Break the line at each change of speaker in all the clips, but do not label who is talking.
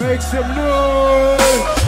Make some noise!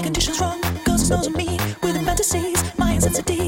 my conditions wrong. Cause
it's knows me with fantasies, my
insensitivity.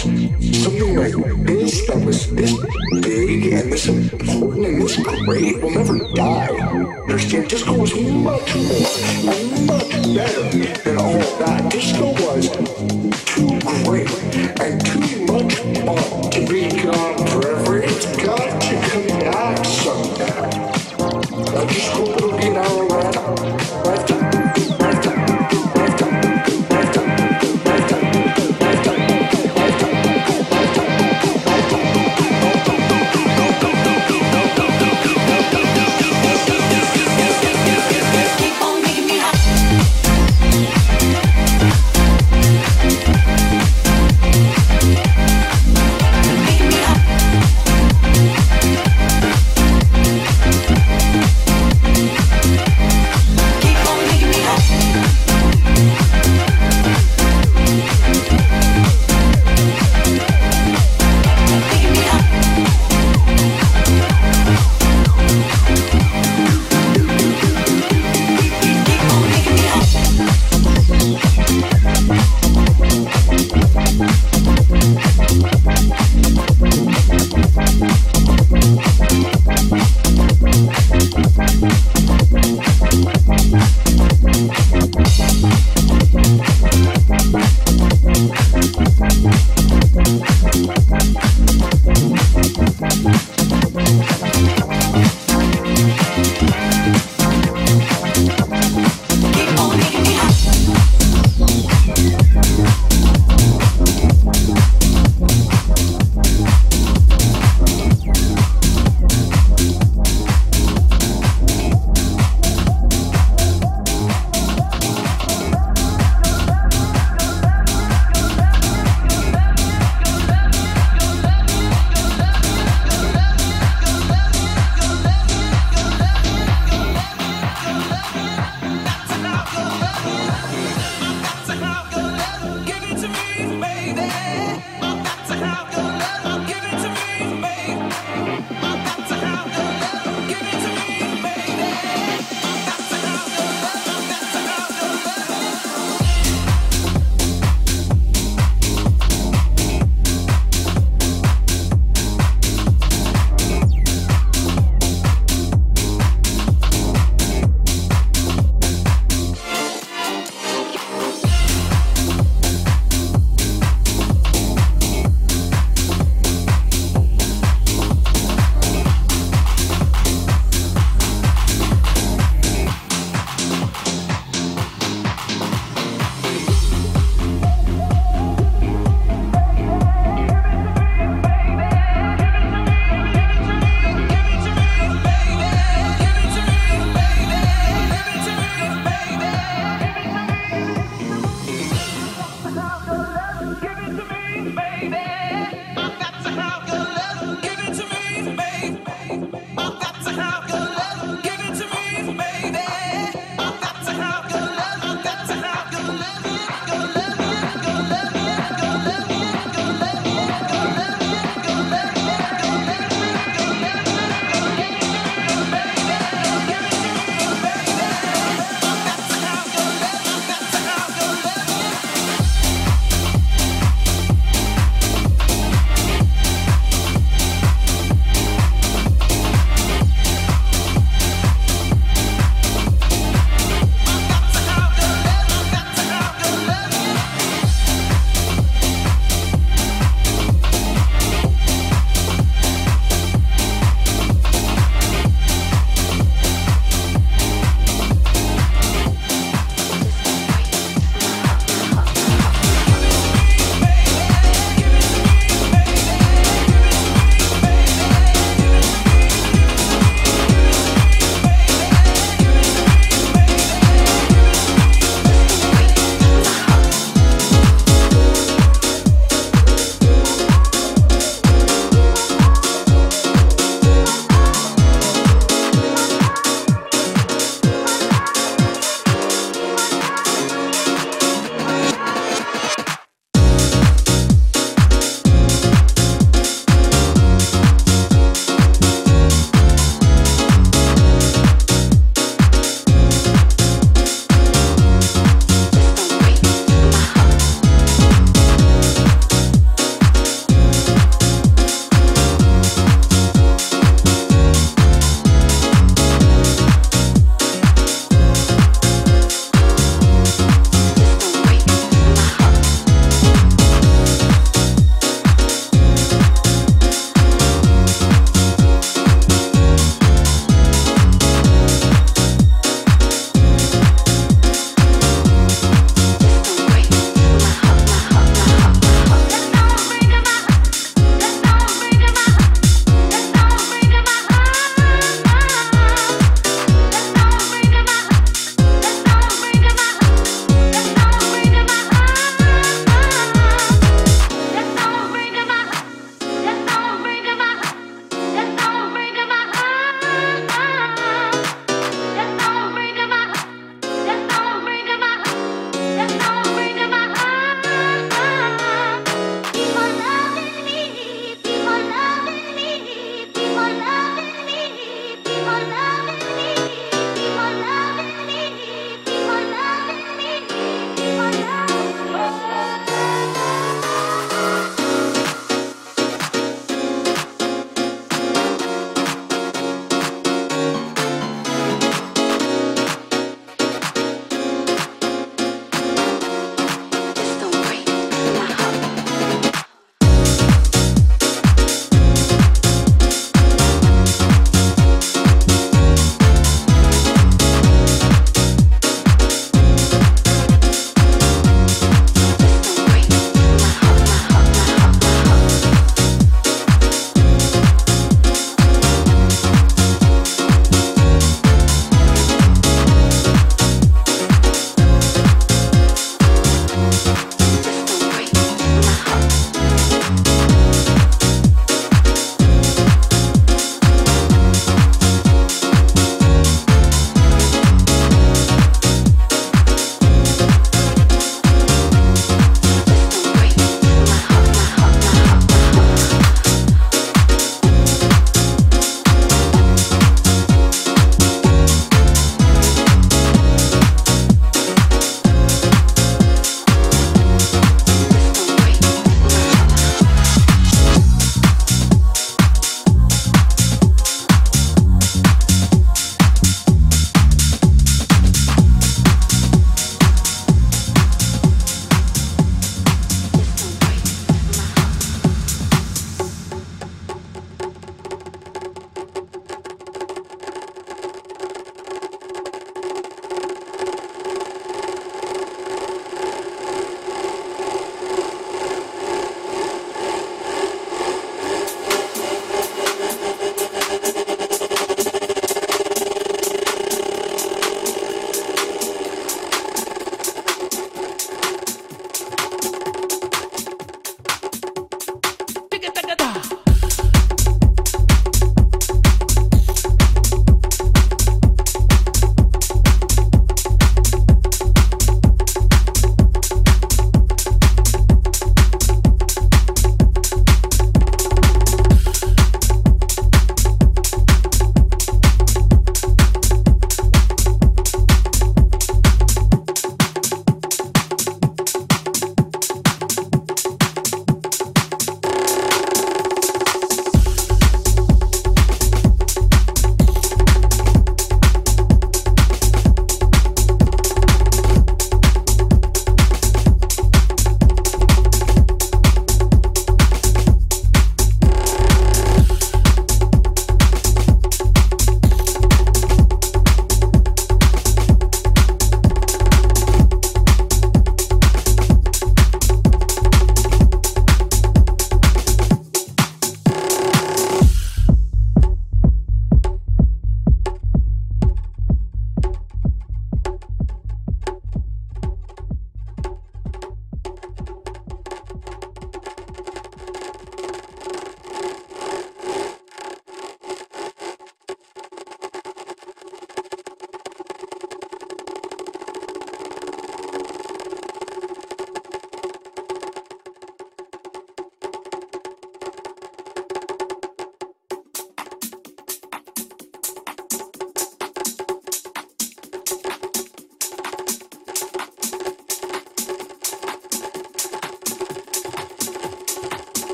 So something you know, like this that was this big and this important and this great will never die. Understand? Disco was much more.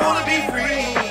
I
wanna be free,